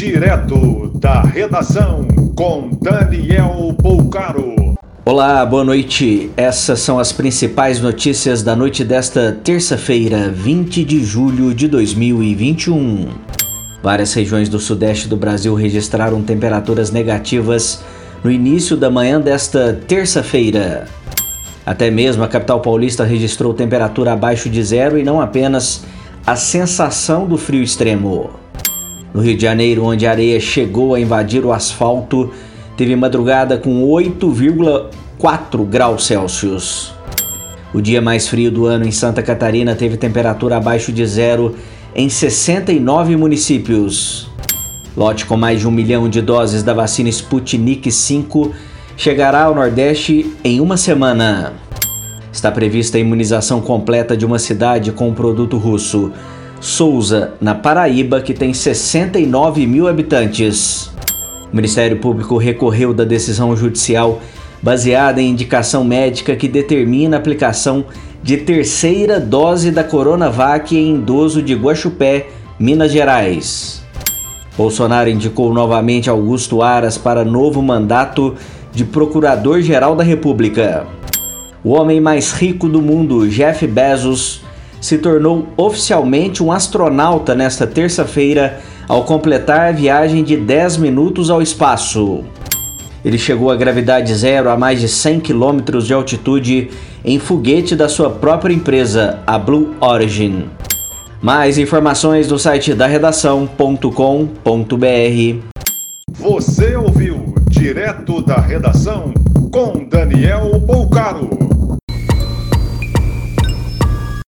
Direto da redação com Daniel Poucaro. Olá, boa noite. Essas são as principais notícias da noite desta terça-feira, 20 de julho de 2021. Várias regiões do sudeste do Brasil registraram temperaturas negativas no início da manhã desta terça-feira. Até mesmo a capital paulista registrou temperatura abaixo de zero e não apenas a sensação do frio extremo. No Rio de Janeiro, onde a areia chegou a invadir o asfalto, teve madrugada com 8,4 graus Celsius. O dia mais frio do ano em Santa Catarina teve temperatura abaixo de zero em 69 municípios. Lote com mais de um milhão de doses da vacina Sputnik V chegará ao Nordeste em uma semana. Está prevista a imunização completa de uma cidade com um produto russo. Souza, na Paraíba, que tem 69 mil habitantes. O Ministério Público recorreu da decisão judicial baseada em indicação médica que determina a aplicação de terceira dose da Coronavac em idoso de Guaxupé, Minas Gerais. Bolsonaro indicou novamente Augusto Aras para novo mandato de Procurador-Geral da República. O homem mais rico do mundo, Jeff Bezos, se tornou oficialmente um astronauta nesta terça-feira ao completar a viagem de 10 minutos ao espaço. Ele chegou à gravidade zero a mais de 100 km de altitude em foguete da sua própria empresa, a Blue Origin. Mais informações no site da redação.com.br. Você ouviu direto da redação com Daniel Bolcaro.